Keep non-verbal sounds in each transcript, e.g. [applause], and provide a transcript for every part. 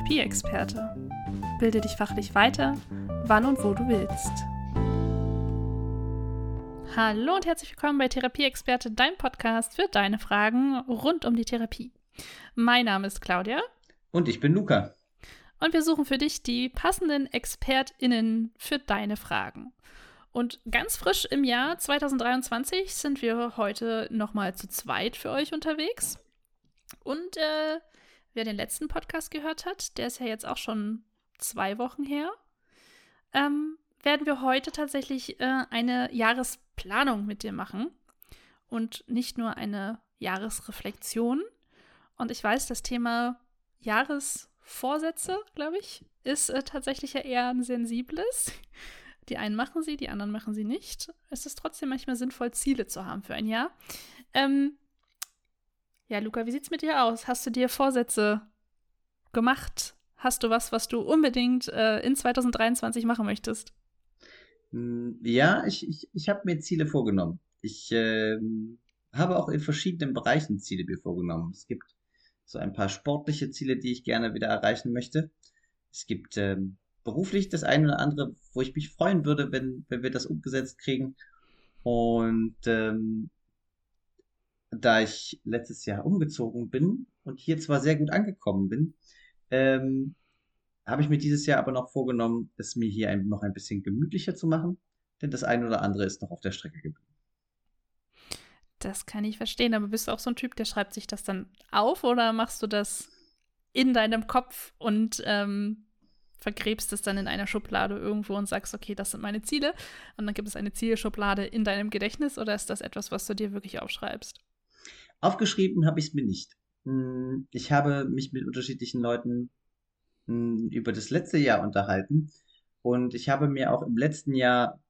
Therapieexperte. Bilde dich fachlich weiter, wann und wo du willst. Hallo und herzlich willkommen bei Therapieexperte, dein Podcast für deine Fragen rund um die Therapie. Mein Name ist Claudia. Und ich bin Luca. Und wir suchen für dich die passenden ExpertInnen für deine Fragen. Und ganz frisch im Jahr 2023 sind wir heute nochmal zu zweit für euch unterwegs. Und äh, wer den letzten Podcast gehört hat, der ist ja jetzt auch schon zwei Wochen her, ähm, werden wir heute tatsächlich äh, eine Jahresplanung mit dir machen. Und nicht nur eine Jahresreflexion. Und ich weiß, das Thema Jahresvorsätze, glaube ich, ist äh, tatsächlich ja eher ein sensibles. Die einen machen sie, die anderen machen sie nicht. Es ist trotzdem manchmal sinnvoll, Ziele zu haben für ein Jahr. Ähm, ja, Luca, wie sieht's mit dir aus? Hast du dir Vorsätze gemacht? Hast du was, was du unbedingt äh, in 2023 machen möchtest? Hm, ja, ich, ich, ich habe mir Ziele vorgenommen. Ich äh, habe auch in verschiedenen Bereichen Ziele mir vorgenommen. Es gibt so ein paar sportliche Ziele, die ich gerne wieder erreichen möchte. Es gibt ähm, beruflich das eine oder andere, wo ich mich freuen würde, wenn, wenn wir das umgesetzt kriegen. Und ähm, da ich letztes Jahr umgezogen bin und hier zwar sehr gut angekommen bin, ähm, habe ich mir dieses Jahr aber noch vorgenommen, es mir hier ein, noch ein bisschen gemütlicher zu machen, denn das eine oder andere ist noch auf der Strecke geblieben. Das kann ich verstehen, aber bist du auch so ein Typ, der schreibt sich das dann auf oder machst du das in deinem Kopf und ähm, vergräbst es dann in einer Schublade irgendwo und sagst, okay, das sind meine Ziele und dann gibt es eine Zielschublade in deinem Gedächtnis oder ist das etwas, was du dir wirklich aufschreibst? Aufgeschrieben habe ich es mir nicht. Hm, ich habe mich mit unterschiedlichen Leuten hm, über das letzte Jahr unterhalten und ich habe mir auch im letzten Jahr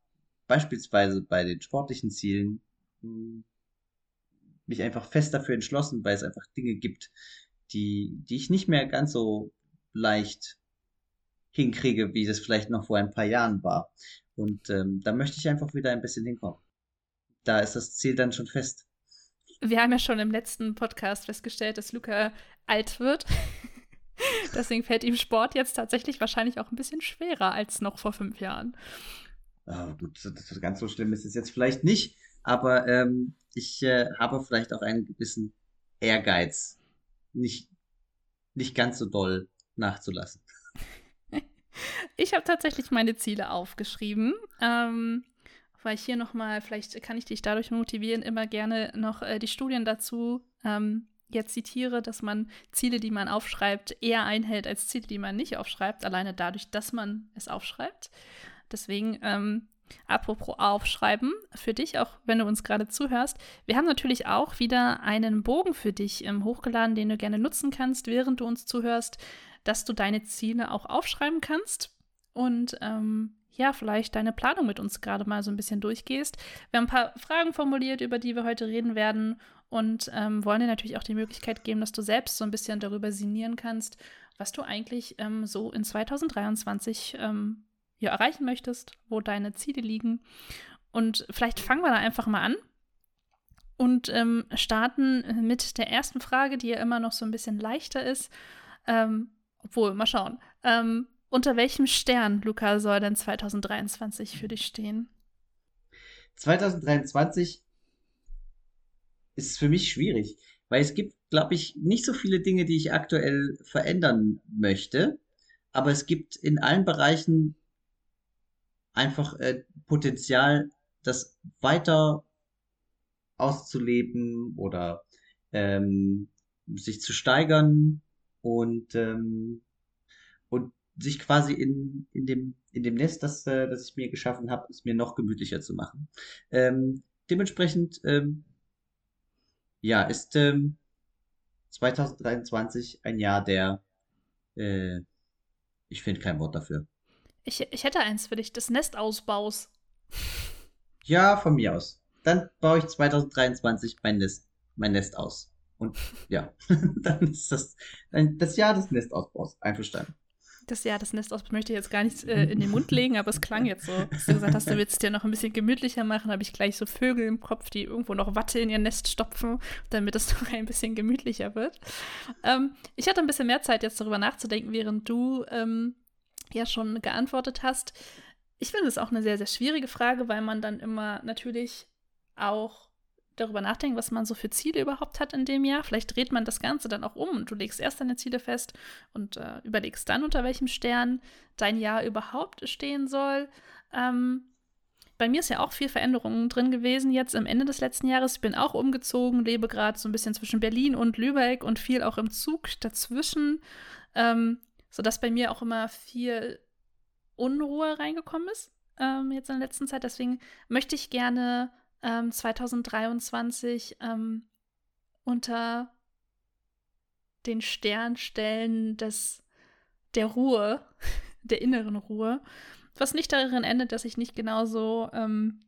beispielsweise bei den sportlichen Zielen hm, mich einfach fest dafür entschlossen, weil es einfach Dinge gibt, die, die ich nicht mehr ganz so leicht hinkriege, wie das vielleicht noch vor ein paar Jahren war. Und ähm, da möchte ich einfach wieder ein bisschen hinkommen. Da ist das Ziel dann schon fest wir haben ja schon im letzten Podcast festgestellt, dass Luca alt wird. [laughs] Deswegen fällt ihm Sport jetzt tatsächlich wahrscheinlich auch ein bisschen schwerer als noch vor fünf Jahren. Oh, gut, ganz so schlimm ist es jetzt vielleicht nicht, aber ähm, ich äh, habe vielleicht auch einen gewissen Ehrgeiz, nicht, nicht ganz so doll nachzulassen. [laughs] ich habe tatsächlich meine Ziele aufgeschrieben. Ähm, weil ich hier nochmal, vielleicht kann ich dich dadurch motivieren, immer gerne noch äh, die Studien dazu ähm, jetzt zitiere, dass man Ziele, die man aufschreibt, eher einhält als Ziele, die man nicht aufschreibt, alleine dadurch, dass man es aufschreibt. Deswegen, ähm, apropos aufschreiben, für dich, auch wenn du uns gerade zuhörst, wir haben natürlich auch wieder einen Bogen für dich ähm, hochgeladen, den du gerne nutzen kannst, während du uns zuhörst, dass du deine Ziele auch aufschreiben kannst. Und ähm, ja, vielleicht deine Planung mit uns gerade mal so ein bisschen durchgehst. Wir haben ein paar Fragen formuliert, über die wir heute reden werden und ähm, wollen dir natürlich auch die Möglichkeit geben, dass du selbst so ein bisschen darüber sinnieren kannst, was du eigentlich ähm, so in 2023 ähm, ja, erreichen möchtest, wo deine Ziele liegen. Und vielleicht fangen wir da einfach mal an und ähm, starten mit der ersten Frage, die ja immer noch so ein bisschen leichter ist. Ähm, obwohl, mal schauen. Ähm, unter welchem Stern, Luca, soll denn 2023 für dich stehen? 2023 ist für mich schwierig, weil es gibt, glaube ich, nicht so viele Dinge, die ich aktuell verändern möchte, aber es gibt in allen Bereichen einfach äh, Potenzial, das weiter auszuleben oder ähm, sich zu steigern und ähm, sich quasi in, in, dem, in dem Nest, das, äh, das ich mir geschaffen habe, es mir noch gemütlicher zu machen. Ähm, dementsprechend, ähm, ja, ist ähm, 2023 ein Jahr der, äh, ich finde kein Wort dafür. Ich, ich hätte eins für dich, des Nestausbaus. [laughs] Ja, von mir aus. Dann baue ich 2023 mein Nest, mein Nest aus. Und ja, [laughs] dann ist das das Jahr des Nestausbaus. Einverstanden. Das ja, das Nest aus möchte ich jetzt gar nicht äh, in den Mund [laughs] legen, aber es klang jetzt so. Dass du gesagt hast, du willst es dir noch ein bisschen gemütlicher machen, habe ich gleich so Vögel im Kopf, die irgendwo noch Watte in ihr Nest stopfen, damit es [laughs] noch ein bisschen gemütlicher wird. Ähm, ich hatte ein bisschen mehr Zeit, jetzt darüber nachzudenken, während du ähm, ja schon geantwortet hast. Ich finde es auch eine sehr, sehr schwierige Frage, weil man dann immer natürlich auch darüber nachdenken, was man so für Ziele überhaupt hat in dem Jahr. Vielleicht dreht man das Ganze dann auch um und du legst erst deine Ziele fest und äh, überlegst dann, unter welchem Stern dein Jahr überhaupt stehen soll. Ähm, bei mir ist ja auch viel Veränderungen drin gewesen jetzt am Ende des letzten Jahres. Ich bin auch umgezogen, lebe gerade so ein bisschen zwischen Berlin und Lübeck und viel auch im Zug dazwischen, ähm, sodass bei mir auch immer viel Unruhe reingekommen ist ähm, jetzt in der letzten Zeit. Deswegen möchte ich gerne ähm, 2023 ähm, unter den Sternstellen des, der Ruhe, [laughs] der inneren Ruhe, was nicht darin endet, dass ich nicht genauso ähm,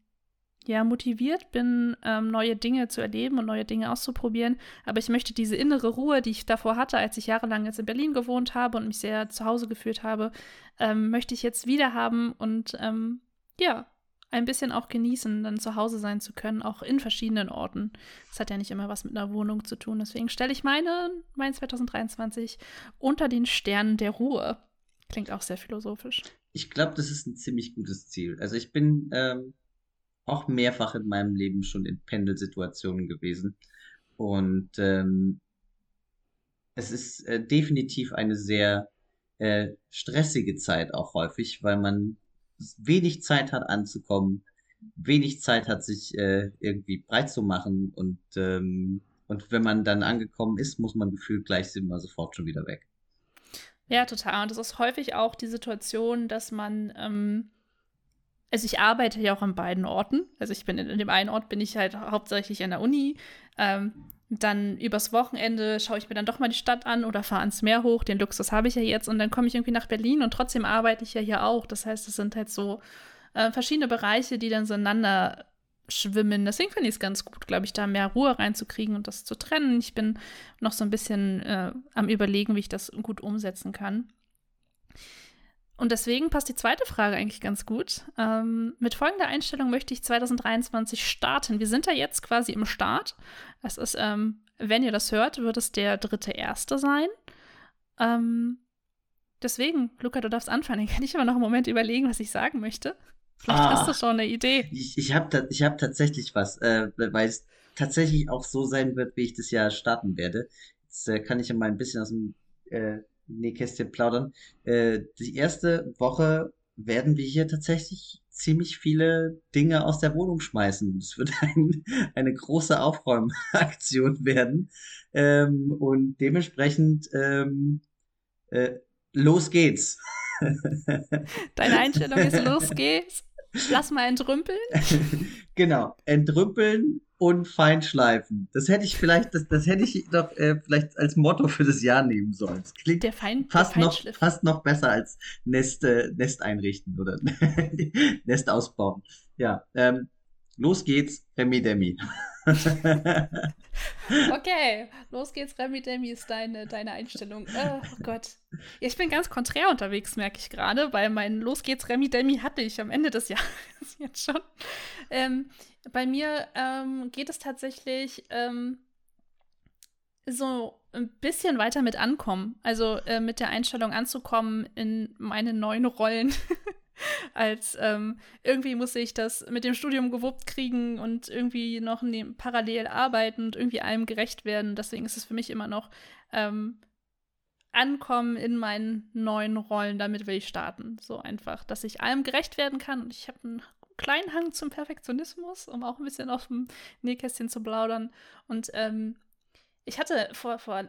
ja, motiviert bin, ähm, neue Dinge zu erleben und neue Dinge auszuprobieren. Aber ich möchte diese innere Ruhe, die ich davor hatte, als ich jahrelang jetzt in Berlin gewohnt habe und mich sehr zu Hause gefühlt habe, ähm, möchte ich jetzt wieder haben und ähm, ja, ein bisschen auch genießen, dann zu Hause sein zu können, auch in verschiedenen Orten. Das hat ja nicht immer was mit einer Wohnung zu tun. Deswegen stelle ich meine, mein 2023 unter den Sternen der Ruhe. Klingt auch sehr philosophisch. Ich glaube, das ist ein ziemlich gutes Ziel. Also ich bin ähm, auch mehrfach in meinem Leben schon in Pendelsituationen gewesen. Und ähm, es ist äh, definitiv eine sehr äh, stressige Zeit auch häufig, weil man wenig Zeit hat anzukommen, wenig Zeit hat, sich äh, irgendwie breit zu machen und, ähm, und wenn man dann angekommen ist, muss man gefühlt gleich immer sofort schon wieder weg. Ja, total. Und das ist häufig auch die Situation, dass man, ähm, also ich arbeite ja auch an beiden Orten. Also ich bin in, in dem einen Ort bin ich halt hauptsächlich an der Uni. Ähm, dann übers Wochenende schaue ich mir dann doch mal die Stadt an oder fahre ans Meer hoch. Den Luxus habe ich ja jetzt. Und dann komme ich irgendwie nach Berlin und trotzdem arbeite ich ja hier auch. Das heißt, es sind halt so äh, verschiedene Bereiche, die dann so ineinander schwimmen. Deswegen finde ich es ganz gut, glaube ich, da mehr Ruhe reinzukriegen und das zu trennen. Ich bin noch so ein bisschen äh, am Überlegen, wie ich das gut umsetzen kann. Und deswegen passt die zweite Frage eigentlich ganz gut. Ähm, mit folgender Einstellung möchte ich 2023 starten. Wir sind ja jetzt quasi im Start. Es ist, ähm, wenn ihr das hört, wird es der dritte Erste sein. Ähm, deswegen, Luca, du darfst anfangen. Dann kann ich aber noch einen Moment überlegen, was ich sagen möchte. Vielleicht ah, hast du schon eine Idee. Ich, ich habe ta hab tatsächlich was, äh, weil es tatsächlich auch so sein wird, wie ich das Jahr starten werde. Jetzt äh, kann ich ja mal ein bisschen aus dem äh, Nähkästchen plaudern. Äh, die erste Woche werden wir hier tatsächlich ziemlich viele Dinge aus der Wohnung schmeißen. Es wird [laughs] ein, eine große Aufräumaktion werden. Ähm, und dementsprechend ähm, äh, los geht's. [laughs] Deine Einstellung ist los geht's. Lass mal entrümpeln. [laughs] genau, entrümpeln und feinschleifen. Das hätte ich vielleicht, das, das hätte ich doch äh, vielleicht als Motto für das Jahr nehmen sollen. Das klingt der Fein, fast, der noch, fast noch besser als Nest, äh, Nest einrichten oder [laughs] Nest ausbauen. Ja, ähm, los geht's, Remi Demi. [laughs] okay, los geht's, Remi Demi ist deine, deine Einstellung. Oh, oh Gott. Ja, ich bin ganz konträr unterwegs, merke ich gerade, weil mein Los geht's, Remi Demi hatte ich am Ende des [laughs] Jahres jetzt schon. Ähm, bei mir ähm, geht es tatsächlich ähm, so ein bisschen weiter mit ankommen. Also äh, mit der Einstellung anzukommen in meine neuen Rollen. [laughs] Als ähm, irgendwie muss ich das mit dem Studium gewuppt kriegen und irgendwie noch ne parallel arbeiten und irgendwie allem gerecht werden. Deswegen ist es für mich immer noch ähm, ankommen in meinen neuen Rollen. Damit will ich starten. So einfach, dass ich allem gerecht werden kann. Und ich habe einen kleinen Hang zum Perfektionismus, um auch ein bisschen auf dem Nähkästchen zu plaudern. Und ähm, ich hatte vor, vor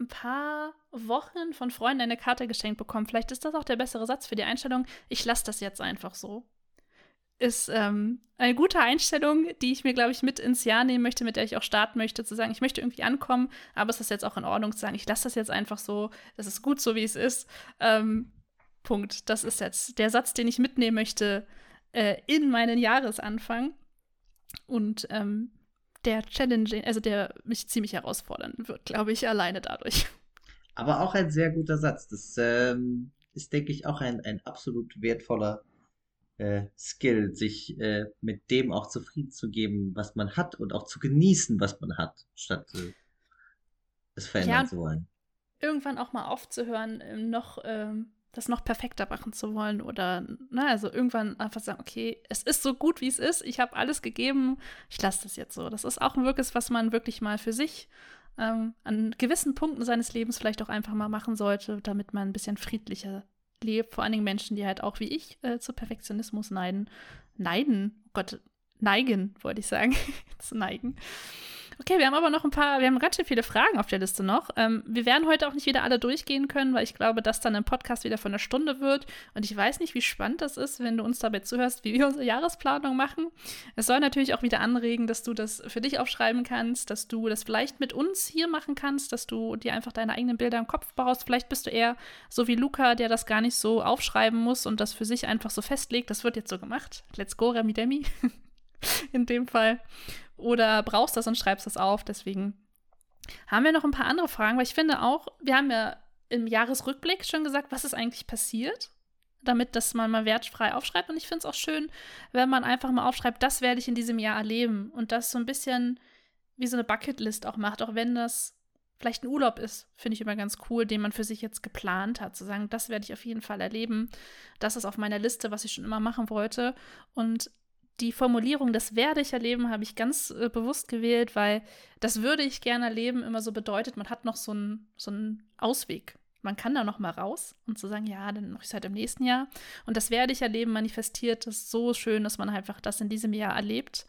ein paar Wochen von Freunden eine Karte geschenkt bekommen. Vielleicht ist das auch der bessere Satz für die Einstellung. Ich lasse das jetzt einfach so. Ist ähm, eine gute Einstellung, die ich mir, glaube ich, mit ins Jahr nehmen möchte, mit der ich auch starten möchte, zu sagen, ich möchte irgendwie ankommen, aber es ist jetzt auch in Ordnung zu sagen, ich lasse das jetzt einfach so, das ist gut so, wie es ist. Ähm, Punkt. Das ist jetzt der Satz, den ich mitnehmen möchte äh, in meinen Jahresanfang. Und ähm, der challenging, also der mich ziemlich herausfordern wird, glaube ich, alleine dadurch. Aber auch ein sehr guter Satz. Das ähm, ist, denke ich, auch ein, ein absolut wertvoller äh, Skill, sich äh, mit dem auch zufrieden zu geben, was man hat und auch zu genießen, was man hat, statt äh, es verändern ja, zu wollen. Irgendwann auch mal aufzuhören, ähm, noch ähm, das noch perfekter machen zu wollen oder, na, ne, also irgendwann einfach sagen, okay, es ist so gut, wie es ist, ich habe alles gegeben, ich lasse das jetzt so. Das ist auch wirklich, was man wirklich mal für sich ähm, an gewissen Punkten seines Lebens vielleicht auch einfach mal machen sollte, damit man ein bisschen friedlicher lebt. Vor allen Dingen Menschen, die halt auch wie ich äh, zu Perfektionismus neiden. Neiden, oh Gott, neigen, wollte ich sagen. [laughs] zu neigen. Okay, wir haben aber noch ein paar, wir haben ganz schön viele Fragen auf der Liste noch. Ähm, wir werden heute auch nicht wieder alle durchgehen können, weil ich glaube, dass dann ein Podcast wieder von einer Stunde wird. Und ich weiß nicht, wie spannend das ist, wenn du uns dabei zuhörst, wie wir unsere Jahresplanung machen. Es soll natürlich auch wieder anregen, dass du das für dich aufschreiben kannst, dass du das vielleicht mit uns hier machen kannst, dass du dir einfach deine eigenen Bilder im Kopf baust. Vielleicht bist du eher so wie Luca, der das gar nicht so aufschreiben muss und das für sich einfach so festlegt. Das wird jetzt so gemacht. Let's go, Remi Demi. [laughs] In dem Fall oder brauchst das und schreibst das auf. Deswegen haben wir noch ein paar andere Fragen, weil ich finde auch, wir haben ja im Jahresrückblick schon gesagt, was ist eigentlich passiert, damit das man mal wertfrei aufschreibt. Und ich finde es auch schön, wenn man einfach mal aufschreibt, das werde ich in diesem Jahr erleben und das so ein bisschen wie so eine Bucketlist auch macht, auch wenn das vielleicht ein Urlaub ist, finde ich immer ganz cool, den man für sich jetzt geplant hat, zu sagen, das werde ich auf jeden Fall erleben. Das ist auf meiner Liste, was ich schon immer machen wollte. Und die Formulierung, das werde ich erleben, habe ich ganz äh, bewusst gewählt, weil das würde ich gerne erleben immer so bedeutet, man hat noch so einen so Ausweg. Man kann da noch mal raus und zu sagen, ja, dann mache ich es halt im nächsten Jahr. Und das werde ich erleben, manifestiert ist so schön, dass man einfach das in diesem Jahr erlebt.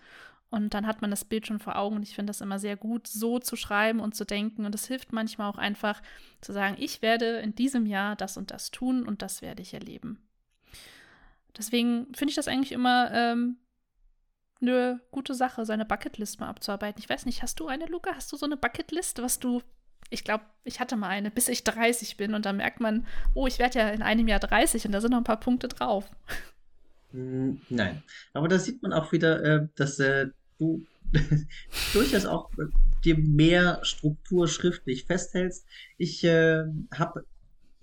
Und dann hat man das Bild schon vor Augen. Und ich finde das immer sehr gut, so zu schreiben und zu denken. Und es hilft manchmal auch einfach zu sagen, ich werde in diesem Jahr das und das tun und das werde ich erleben. Deswegen finde ich das eigentlich immer ähm, eine gute Sache, seine Bucketlist mal abzuarbeiten. Ich weiß nicht, hast du eine, Luca? Hast du so eine Bucketlist, was du. Ich glaube, ich hatte mal eine, bis ich 30 bin und da merkt man, oh, ich werde ja in einem Jahr 30 und da sind noch ein paar Punkte drauf. Hm, nein, aber da sieht man auch wieder, äh, dass äh, du [laughs] durchaus auch äh, dir mehr Struktur schriftlich festhältst. Ich äh, habe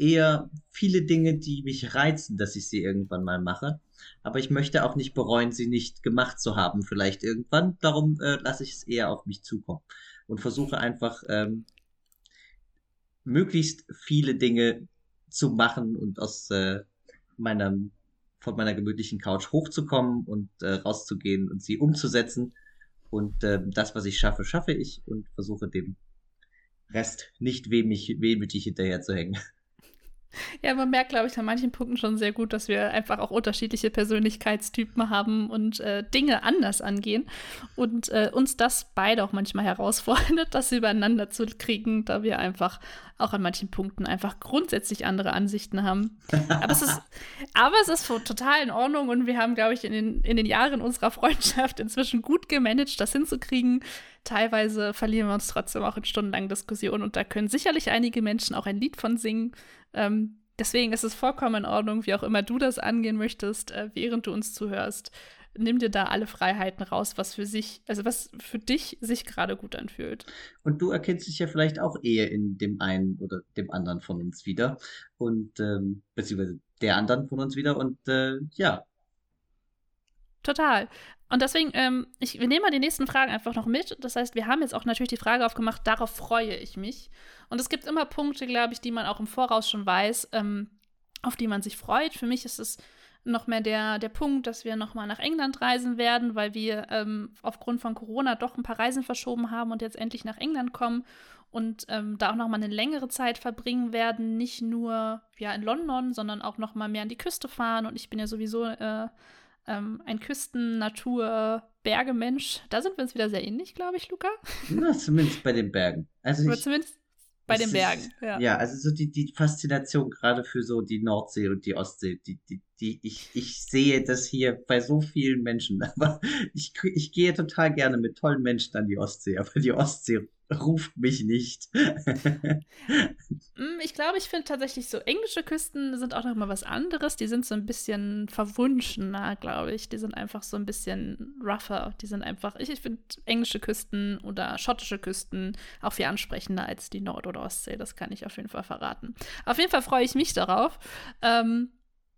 eher viele Dinge, die mich reizen, dass ich sie irgendwann mal mache aber ich möchte auch nicht bereuen, sie nicht gemacht zu haben, vielleicht irgendwann. Darum äh, lasse ich es eher auf mich zukommen und versuche einfach ähm, möglichst viele Dinge zu machen und aus äh, meiner von meiner gemütlichen Couch hochzukommen und äh, rauszugehen und sie umzusetzen. Und äh, das, was ich schaffe, schaffe ich und versuche dem Rest nicht wehmütig, wehmütig hinterher zu hängen. Ja, man merkt, glaube ich, an manchen Punkten schon sehr gut, dass wir einfach auch unterschiedliche Persönlichkeitstypen haben und äh, Dinge anders angehen. Und äh, uns das beide auch manchmal herausfordert, [laughs] das übereinander zu kriegen, da wir einfach auch an manchen Punkten einfach grundsätzlich andere Ansichten haben. Aber es ist, [laughs] aber es ist total in Ordnung und wir haben, glaube ich, in den, in den Jahren unserer Freundschaft inzwischen gut gemanagt, das hinzukriegen. Teilweise verlieren wir uns trotzdem auch in stundenlangen Diskussionen und da können sicherlich einige Menschen auch ein Lied von singen. Ähm, deswegen ist es vollkommen in Ordnung, wie auch immer du das angehen möchtest, äh, während du uns zuhörst. Nimm dir da alle Freiheiten raus, was für sich, also was für dich sich gerade gut anfühlt. Und du erkennst dich ja vielleicht auch eher in dem einen oder dem anderen von uns wieder. Und ähm, beziehungsweise der anderen von uns wieder. Und äh, ja, Total. Und deswegen, ähm, ich, wir nehmen mal die nächsten Fragen einfach noch mit. Das heißt, wir haben jetzt auch natürlich die Frage aufgemacht, darauf freue ich mich. Und es gibt immer Punkte, glaube ich, die man auch im Voraus schon weiß, ähm, auf die man sich freut. Für mich ist es noch mehr der, der Punkt, dass wir nochmal nach England reisen werden, weil wir ähm, aufgrund von Corona doch ein paar Reisen verschoben haben und jetzt endlich nach England kommen und ähm, da auch nochmal eine längere Zeit verbringen werden. Nicht nur ja, in London, sondern auch nochmal mehr an die Küste fahren. Und ich bin ja sowieso äh, ähm, ein Küsten-, Natur-, Berge-Mensch. Da sind wir uns wieder sehr ähnlich, glaube ich, Luca. Na, zumindest bei den Bergen. Also Oder zumindest bei den Bergen. Ist, ja. ja, also so die, die Faszination gerade für so die Nordsee und die Ostsee, die, die, die, ich, ich sehe das hier bei so vielen Menschen. [laughs] Aber ich, ich gehe total gerne mit tollen Menschen an die Ostsee. Aber die Ostsee [laughs] ruft mich nicht. [laughs] Mm, ich glaube, ich finde tatsächlich so englische Küsten sind auch noch mal was anderes. Die sind so ein bisschen verwunschener, glaube ich. Die sind einfach so ein bisschen rougher. Die sind einfach, ich, ich finde englische Küsten oder schottische Küsten auch viel ansprechender als die Nord- oder Ostsee. Das kann ich auf jeden Fall verraten. Auf jeden Fall freue ich mich darauf. Ähm,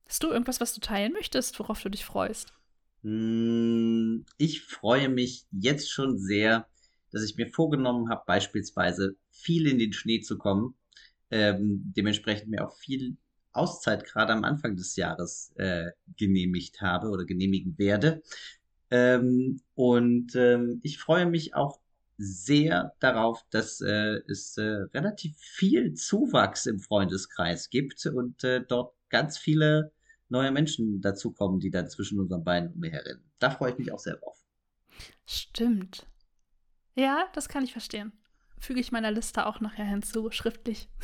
hast du irgendwas, was du teilen möchtest, worauf du dich freust? Mm, ich freue mich jetzt schon sehr, dass ich mir vorgenommen habe, beispielsweise viel in den Schnee zu kommen. Ähm, dementsprechend mir auch viel Auszeit gerade am Anfang des Jahres äh, genehmigt habe oder genehmigen werde. Ähm, und ähm, ich freue mich auch sehr darauf, dass äh, es äh, relativ viel Zuwachs im Freundeskreis gibt und äh, dort ganz viele neue Menschen dazukommen, die dann zwischen unseren Beinen umherrennen. Da freue ich mich auch sehr drauf. Stimmt. Ja, das kann ich verstehen. Füge ich meiner Liste auch nachher hinzu, schriftlich. [laughs]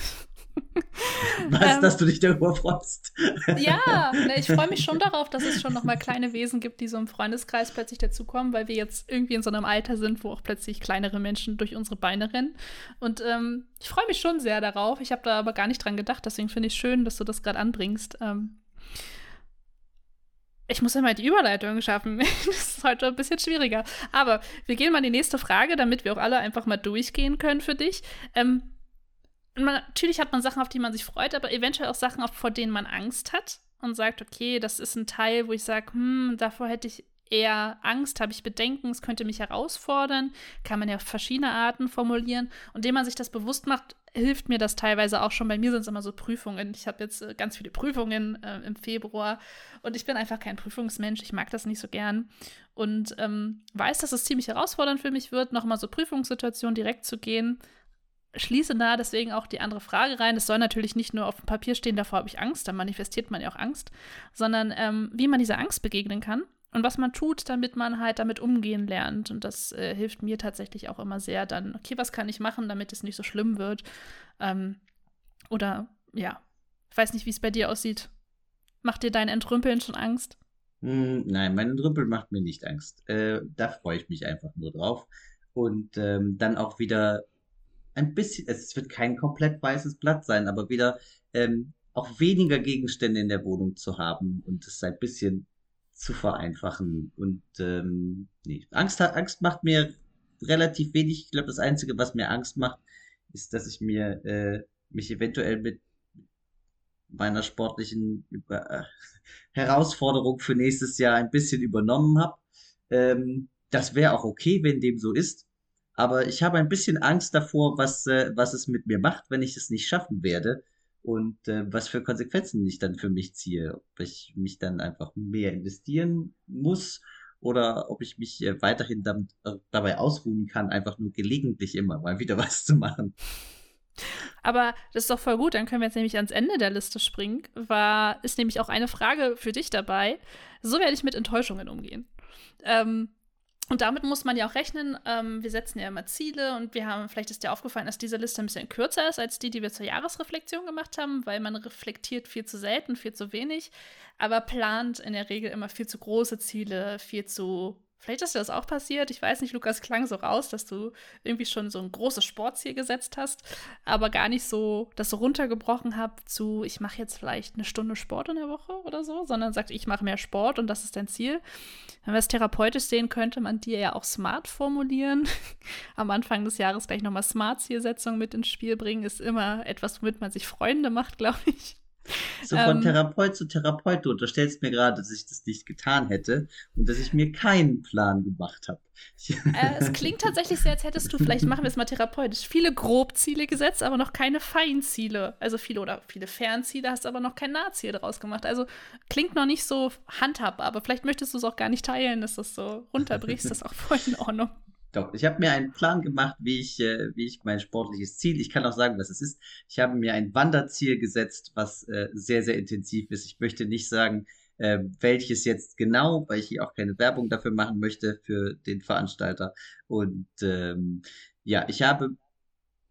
Was, ähm, dass du dich darüber freust? ja, ne, ich freue mich [laughs] schon darauf, dass es schon noch mal kleine Wesen gibt, die so im Freundeskreis plötzlich dazukommen, weil wir jetzt irgendwie in so einem Alter sind, wo auch plötzlich kleinere Menschen durch unsere Beine rennen. Und ähm, ich freue mich schon sehr darauf. Ich habe da aber gar nicht dran gedacht, deswegen finde ich es schön, dass du das gerade anbringst. Ähm, ich muss immer die Überleitung schaffen. [laughs] das ist heute ein bisschen schwieriger. Aber wir gehen mal in die nächste Frage, damit wir auch alle einfach mal durchgehen können für dich. Ähm, man, natürlich hat man Sachen, auf die man sich freut, aber eventuell auch Sachen, vor denen man Angst hat und sagt, okay, das ist ein Teil, wo ich sage, hm, davor hätte ich eher Angst, habe ich Bedenken, es könnte mich herausfordern, kann man ja auf verschiedene Arten formulieren. Und indem man sich das bewusst macht, hilft mir das teilweise auch schon. Bei mir sind es immer so Prüfungen. Ich habe jetzt äh, ganz viele Prüfungen äh, im Februar und ich bin einfach kein Prüfungsmensch. Ich mag das nicht so gern und ähm, weiß, dass es ziemlich herausfordernd für mich wird, nochmal so Prüfungssituationen direkt zu gehen. Schließe da deswegen auch die andere Frage rein. Es soll natürlich nicht nur auf dem Papier stehen, davor habe ich Angst, da manifestiert man ja auch Angst, sondern ähm, wie man dieser Angst begegnen kann und was man tut, damit man halt damit umgehen lernt. Und das äh, hilft mir tatsächlich auch immer sehr, dann, okay, was kann ich machen, damit es nicht so schlimm wird? Ähm, oder ja, ich weiß nicht, wie es bei dir aussieht. Macht dir dein Entrümpeln schon Angst? Hm, nein, mein Entrümpeln macht mir nicht Angst. Äh, da freue ich mich einfach nur drauf. Und ähm, dann auch wieder ein bisschen, es wird kein komplett weißes Blatt sein, aber wieder ähm, auch weniger Gegenstände in der Wohnung zu haben und es ein bisschen zu vereinfachen. Und ähm, nee, Angst, Angst macht mir relativ wenig. Ich glaube, das Einzige, was mir Angst macht, ist, dass ich mir äh, mich eventuell mit meiner sportlichen äh, Herausforderung für nächstes Jahr ein bisschen übernommen habe. Ähm, das wäre auch okay, wenn dem so ist. Aber ich habe ein bisschen Angst davor, was, äh, was es mit mir macht, wenn ich es nicht schaffen werde und äh, was für Konsequenzen ich dann für mich ziehe. Ob ich mich dann einfach mehr investieren muss oder ob ich mich äh, weiterhin damit, äh, dabei ausruhen kann, einfach nur gelegentlich immer mal wieder [laughs] was zu machen. Aber das ist doch voll gut, dann können wir jetzt nämlich ans Ende der Liste springen. War, ist nämlich auch eine Frage für dich dabei. So werde ich mit Enttäuschungen umgehen. Ähm, und damit muss man ja auch rechnen. Ähm, wir setzen ja immer Ziele und wir haben, vielleicht ist dir aufgefallen, dass diese Liste ein bisschen kürzer ist als die, die wir zur Jahresreflexion gemacht haben, weil man reflektiert viel zu selten, viel zu wenig, aber plant in der Regel immer viel zu große Ziele, viel zu Vielleicht ist dir das auch passiert. Ich weiß nicht, Lukas klang so raus, dass du irgendwie schon so ein großes Sportziel gesetzt hast, aber gar nicht so das so runtergebrochen habt zu, ich mache jetzt vielleicht eine Stunde Sport in der Woche oder so, sondern sagt, ich mache mehr Sport und das ist dein Ziel. Wenn wir es therapeutisch sehen, könnte man dir ja auch smart formulieren. [laughs] Am Anfang des Jahres gleich nochmal Smart-Zielsetzung mit ins Spiel bringen, ist immer etwas, womit man sich Freunde macht, [laughs] glaube ich. So von ähm, Therapeut zu Therapeut, du unterstellst mir gerade, dass ich das nicht getan hätte und dass ich mir keinen Plan gemacht habe. [laughs] Äh, es klingt tatsächlich so, als hättest du, vielleicht machen wir es mal therapeutisch, viele Grobziele gesetzt, aber noch keine Feinziele. Also viele oder viele Fernziele, hast aber noch kein Nahziel draus gemacht. Also klingt noch nicht so handhabbar, aber vielleicht möchtest du es auch gar nicht teilen, dass du es so runterbrichst, das ist auch voll in Ordnung. Doch, ich habe mir einen Plan gemacht, wie ich, äh, wie ich mein sportliches Ziel, ich kann auch sagen, was es ist. Ich habe mir ein Wanderziel gesetzt, was äh, sehr, sehr intensiv ist. Ich möchte nicht sagen, äh, welches jetzt genau, weil ich hier auch keine Werbung dafür machen möchte für den Veranstalter. Und ähm, ja, ich habe,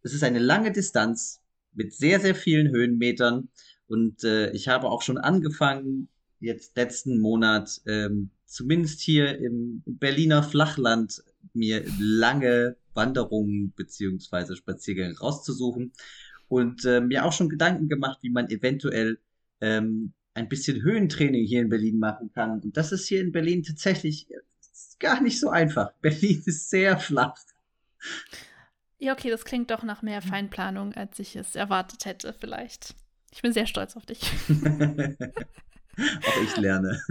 es ist eine lange Distanz mit sehr, sehr vielen Höhenmetern. Und äh, ich habe auch schon angefangen, jetzt letzten Monat, ähm, zumindest hier im Berliner Flachland mir lange Wanderungen beziehungsweise Spaziergänge rauszusuchen und äh, mir auch schon Gedanken gemacht, wie man eventuell ähm, ein bisschen Höhentraining hier in Berlin machen kann. Und das ist hier in Berlin tatsächlich gar nicht so einfach. [laughs] Berlin ist sehr flach. Ja, okay, das klingt doch nach mehr Feinplanung, als ich es erwartet hätte, vielleicht. Ich bin sehr stolz auf dich. [laughs] Auch ich lerne.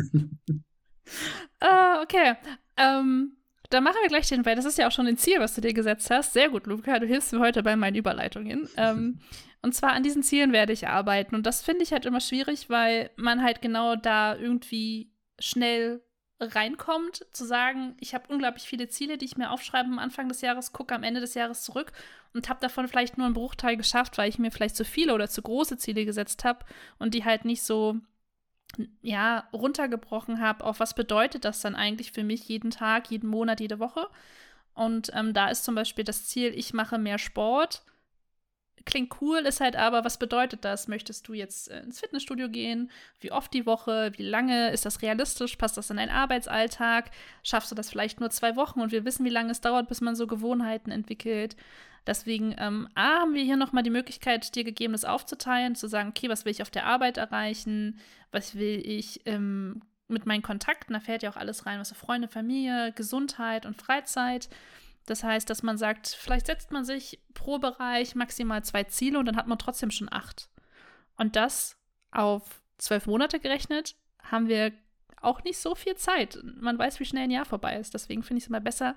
uh, [laughs] okay. Ähm, dann machen wir gleich den, weil das ist ja auch schon ein Ziel, was du dir gesetzt hast. Sehr gut, Luca, du hilfst mir heute bei meinen Überleitungen. [laughs] Ähm, und zwar an diesen Zielen werde ich arbeiten. Und das finde ich halt immer schwierig, weil man halt genau da irgendwie schnell reinkommt, zu sagen, ich habe unglaublich viele Ziele, die ich mir aufschreibe am Anfang des Jahres, gucke am Ende des Jahres zurück und habe davon vielleicht nur einen Bruchteil geschafft, weil ich mir vielleicht zu viele oder zu große Ziele gesetzt habe und die halt nicht so ja, runtergebrochen habe, auf was bedeutet das dann eigentlich für mich jeden Tag, jeden Monat, jede Woche. Und ähm, da ist zum Beispiel das Ziel, ich mache mehr Sport. Klingt cool, ist halt aber, was bedeutet das? Möchtest du jetzt äh, ins Fitnessstudio gehen? Wie oft die Woche? Wie lange? Ist das realistisch? Passt das in deinen Arbeitsalltag? Schaffst du das vielleicht nur zwei Wochen? Und wir wissen, wie lange es dauert, bis man so Gewohnheiten entwickelt. Deswegen ähm, A, haben wir hier nochmal die Möglichkeit, dir gegeben, das aufzuteilen, zu sagen, okay, was will ich auf der Arbeit erreichen, was will ich ähm, mit meinen Kontakten, da fällt ja auch alles rein, was so Freunde, Familie, Gesundheit und Freizeit. Das heißt, dass man sagt, vielleicht setzt man sich pro Bereich maximal zwei Ziele und dann hat man trotzdem schon acht. Und das auf zwölf Monate gerechnet, haben wir auch nicht so viel Zeit. Man weiß, wie schnell ein Jahr vorbei ist. Deswegen finde ich es immer besser,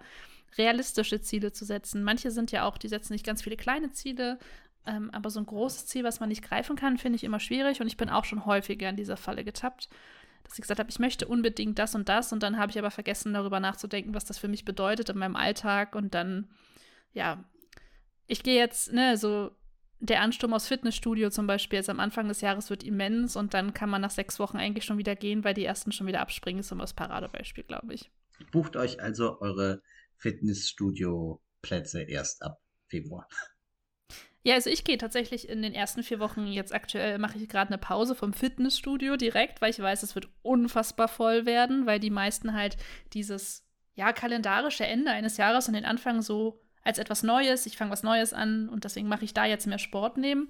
realistische Ziele zu setzen. Manche sind ja auch, die setzen nicht ganz viele kleine Ziele, ähm, aber so ein großes Ziel, was man nicht greifen kann, finde ich immer schwierig. Und ich bin auch schon häufiger in dieser Falle getappt, dass ich gesagt habe, ich möchte unbedingt das und das. Und dann habe ich aber vergessen, darüber nachzudenken, was das für mich bedeutet in meinem Alltag. Und dann, ja, ich gehe jetzt, ne, so der Ansturm aus Fitnessstudio zum Beispiel jetzt am Anfang des Jahres wird immens und dann kann man nach sechs Wochen eigentlich schon wieder gehen, weil die ersten schon wieder abspringen, ist immer das Paradebeispiel, glaube ich. Bucht euch also eure Fitnessstudio-Plätze erst ab Februar. Ja, also ich gehe tatsächlich in den ersten vier Wochen, jetzt aktuell mache ich gerade eine Pause vom Fitnessstudio direkt, weil ich weiß, es wird unfassbar voll werden, weil die meisten halt dieses, ja, kalendarische Ende eines Jahres und den Anfang so als etwas Neues, ich fange was Neues an und deswegen mache ich da jetzt mehr Sport nehmen.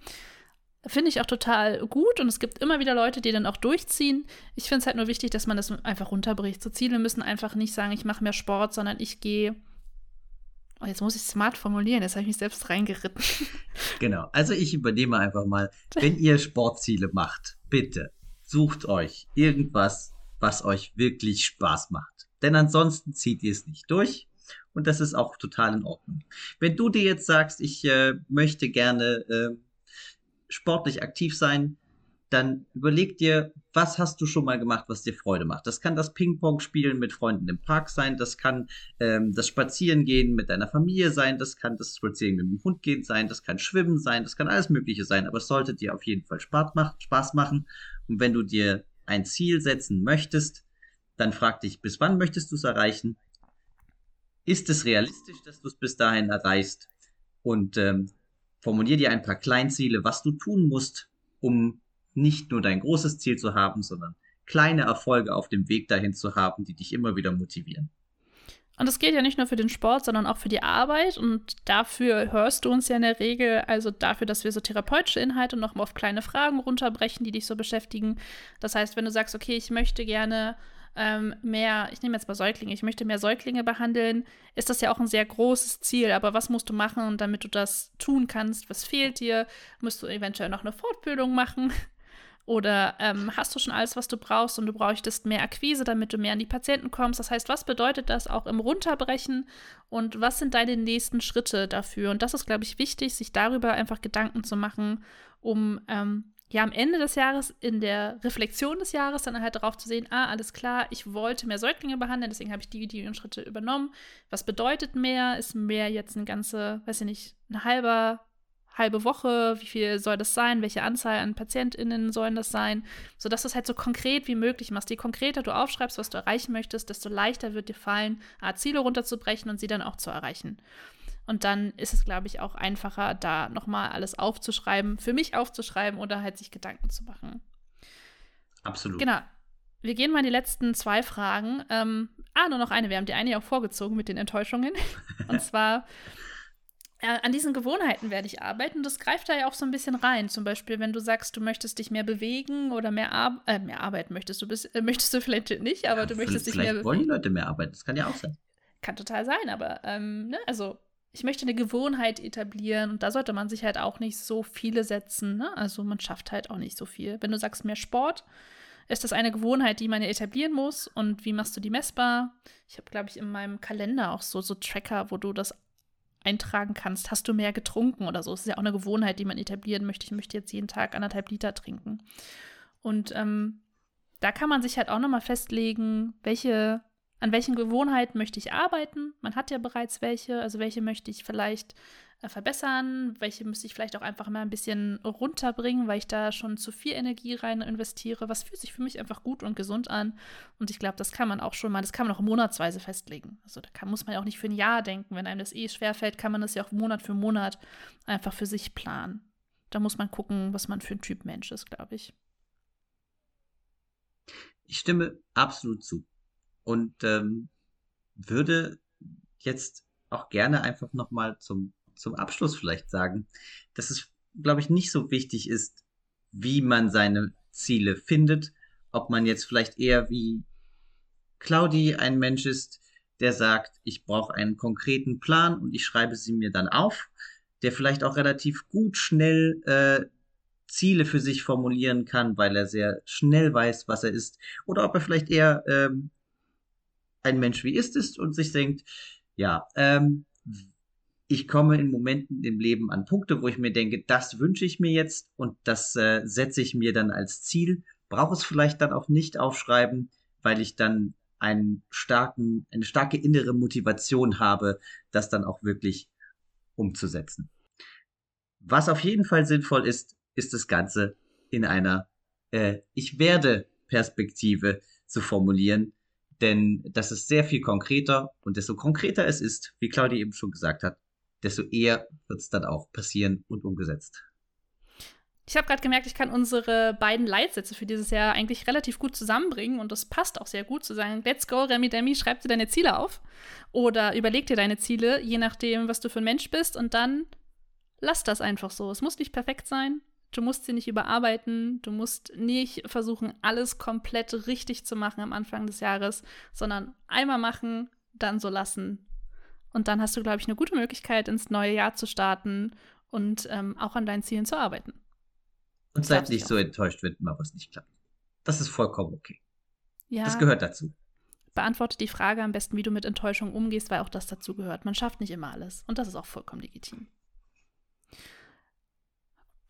Finde ich auch total gut und es gibt immer wieder Leute, die dann auch durchziehen. Ich finde es halt nur wichtig, dass man das einfach runterbricht. So Ziele müssen einfach nicht sagen, ich mache mehr Sport, sondern ich gehe. Oh, jetzt muss ich smart formulieren, jetzt habe ich mich selbst reingeritten. [laughs] Genau, also ich übernehme einfach mal, wenn ihr Sportziele macht, bitte sucht euch irgendwas, was euch wirklich Spaß macht. Denn ansonsten zieht ihr es nicht durch und das ist auch total in Ordnung. Wenn du dir jetzt sagst, ich äh, möchte gerne äh, sportlich aktiv sein, dann überleg dir, was hast du schon mal gemacht, was dir Freude macht. Das kann das Ping-Pong-Spielen mit Freunden im Park sein, das kann ähm, das Spazierengehen mit deiner Familie sein, das kann das Spazieren mit dem Hund gehen sein, das kann Schwimmen sein, das kann alles Mögliche sein, aber es sollte dir auf jeden Fall Spaß, machen. Und wenn du dir ein Ziel setzen möchtest, dann frag dich, bis wann möchtest du es erreichen? Ist es realistisch, dass du es bis dahin erreichst? Und ähm, formulier dir ein paar Kleinziele, was du tun musst, um nicht nur dein großes Ziel zu haben, sondern kleine Erfolge auf dem Weg dahin zu haben, die dich immer wieder motivieren. Und das geht ja nicht nur für den Sport, sondern auch für die Arbeit. Und dafür hörst du uns ja in der Regel, also dafür, dass wir so therapeutische Inhalte nochmal auf kleine Fragen runterbrechen, die dich so beschäftigen. Das heißt, wenn du sagst, okay, ich möchte gerne ähm, mehr, ich nehme jetzt mal Säuglinge, ich möchte mehr Säuglinge behandeln, ist das ja auch ein sehr großes Ziel. Aber was musst du machen, damit du das tun kannst? Was fehlt dir? Musst du eventuell noch eine Fortbildung machen? Oder ähm, hast du schon alles, was du brauchst und du bräuchtest mehr Akquise, damit du mehr an die Patienten kommst? Das heißt, was bedeutet das auch im Runterbrechen und was sind deine nächsten Schritte dafür? Und das ist, glaube ich, wichtig, sich darüber einfach Gedanken zu machen, um ähm, ja am Ende des Jahres in der Reflexion des Jahres dann halt darauf zu sehen, ah, alles klar, ich wollte mehr Säuglinge behandeln, deswegen habe ich die, die Schritte übernommen. Was bedeutet mehr? Ist mehr jetzt ein ganze, weiß ich nicht, ein halber, halbe Woche? Wie viel soll das sein? Welche Anzahl an PatientInnen sollen das sein? Sodass du es halt so konkret wie möglich machst. Je konkreter du aufschreibst, was du erreichen möchtest, desto leichter wird dir fallen, Ziele runterzubrechen und sie dann auch zu erreichen. Und dann ist es, glaube ich, auch einfacher, da nochmal alles aufzuschreiben, für mich aufzuschreiben oder halt sich Gedanken zu machen. Absolut. Genau. Wir gehen mal in die letzten zwei Fragen. Ähm, Ah, nur noch eine. Wir haben die eine ja auch vorgezogen mit den Enttäuschungen. [laughs] Und zwar an diesen Gewohnheiten werde ich arbeiten. Das greift da ja auch so ein bisschen rein. Zum Beispiel, wenn du sagst, du möchtest dich mehr bewegen oder mehr, Ar äh, mehr arbeiten möchtest du, bist, äh, möchtest du vielleicht nicht, aber ja, du möchtest dich mehr bewegen. Vielleicht wollen die Leute mehr arbeiten. Das kann ja auch sein. Kann total sein, aber ähm, ne, also ich möchte eine Gewohnheit etablieren und da sollte man sich halt auch nicht so viele setzen. Ne? Also man schafft halt auch nicht so viel. Wenn du sagst mehr Sport, ist das eine Gewohnheit, die man etablieren muss und wie machst du die messbar? Ich habe, glaube ich, in meinem Kalender auch so, so Tracker, wo du das eintragen kannst, hast du mehr getrunken oder so. Das ist ja auch eine Gewohnheit, die man etablieren möchte. Ich möchte jetzt jeden Tag anderthalb Liter trinken. Und ähm, da kann man sich halt auch nochmal festlegen, welche, an welchen Gewohnheiten möchte ich arbeiten. Man hat ja bereits welche, also welche möchte ich vielleicht äh, verbessern, welche müsste ich vielleicht auch einfach mal ein bisschen runterbringen, weil ich da schon zu viel Energie rein investiere. Was fühlt sich für mich einfach gut und gesund an? Und ich glaube, das kann man auch schon mal, das kann man auch monatsweise festlegen. Also da kann, muss man ja auch nicht für ein Jahr denken. Wenn einem das eh schwerfällt, kann man das ja auch Monat für Monat einfach für sich planen. Da muss man gucken, was man für ein Typ Mensch ist, glaube ich. Ich stimme absolut zu. Und ähm, würde jetzt auch gerne einfach nochmal zum zum Abschluss vielleicht sagen, dass es, glaube ich, nicht so wichtig ist, wie man seine Ziele findet, ob man jetzt vielleicht eher wie Claudi ein Mensch ist, der sagt, ich brauche einen konkreten Plan und ich schreibe sie mir dann auf, der vielleicht auch relativ gut schnell äh, Ziele für sich formulieren kann, weil er sehr schnell weiß, was er ist, oder ob er vielleicht eher ähm, ein Mensch wie ist ist und sich denkt, ja, ähm, ich komme in Momenten im Leben an Punkte, wo ich mir denke, das wünsche ich mir jetzt und das äh, setze ich mir dann als Ziel, brauche es vielleicht dann auch nicht aufschreiben, weil ich dann einen starken, eine starke innere Motivation habe, das dann auch wirklich umzusetzen. Was auf jeden Fall sinnvoll ist, ist das Ganze in einer äh, Ich werde Perspektive zu formulieren, denn das ist sehr viel konkreter und desto konkreter es ist, wie Claudia eben schon gesagt hat, desto eher wird es dann auch passieren und umgesetzt. Ich habe gerade gemerkt, ich kann unsere beiden Leitsätze für dieses Jahr eigentlich relativ gut zusammenbringen und das passt auch sehr gut zu sagen, let's go, Remi Demi, schreib dir deine Ziele auf oder überleg dir deine Ziele, je nachdem, was du für ein Mensch bist und dann lass das einfach so. Es muss nicht perfekt sein, du musst sie nicht überarbeiten, du musst nicht versuchen, alles komplett richtig zu machen am Anfang des Jahres, sondern einmal machen, dann so lassen und dann hast du, glaube ich, eine gute Möglichkeit, ins neue Jahr zu starten und ähm, auch an deinen Zielen zu arbeiten. Und seid nicht so enttäuscht, wenn mal was nicht klappt. Das ist vollkommen okay. Ja. Das gehört dazu. Beantworte die Frage am besten, wie du mit Enttäuschung umgehst, weil auch das dazu gehört. Man schafft nicht immer alles. Und das ist auch vollkommen legitim.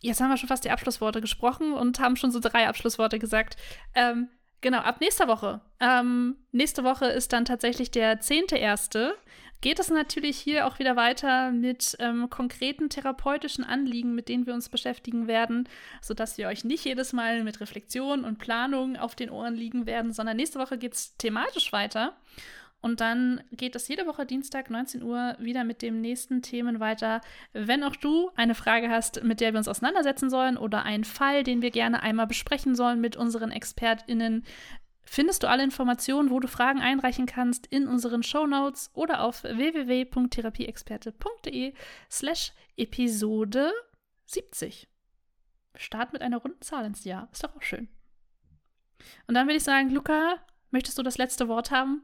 Jetzt haben wir schon fast die Abschlussworte gesprochen und haben schon so drei Abschlussworte gesagt. Ähm, genau, ab nächster Woche. Ähm, nächste Woche ist dann tatsächlich der 10.1 geht es natürlich hier auch wieder weiter mit ähm, konkreten therapeutischen Anliegen, mit denen wir uns beschäftigen werden, sodass wir euch nicht jedes Mal mit Reflexion und Planung auf den Ohren liegen werden, sondern nächste Woche geht es thematisch weiter. Und dann geht es jede Woche Dienstag 19 Uhr wieder mit dem nächsten Themen weiter. Wenn auch du eine Frage hast, mit der wir uns auseinandersetzen sollen oder einen Fall, den wir gerne einmal besprechen sollen mit unseren ExpertInnen, findest du alle Informationen, wo du Fragen einreichen kannst, in unseren Show Notes oder auf www.therapieexperte.de slash Episode 70. Start mit einer runden Zahl ins Jahr. Ist doch auch schön. Und dann würde ich sagen, Luca, möchtest du das letzte Wort haben?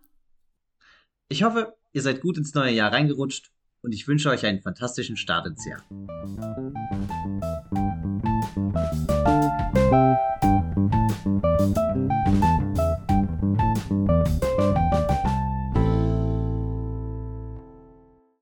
Ich hoffe, ihr seid gut ins neue Jahr reingerutscht und ich wünsche euch einen fantastischen Start ins Jahr.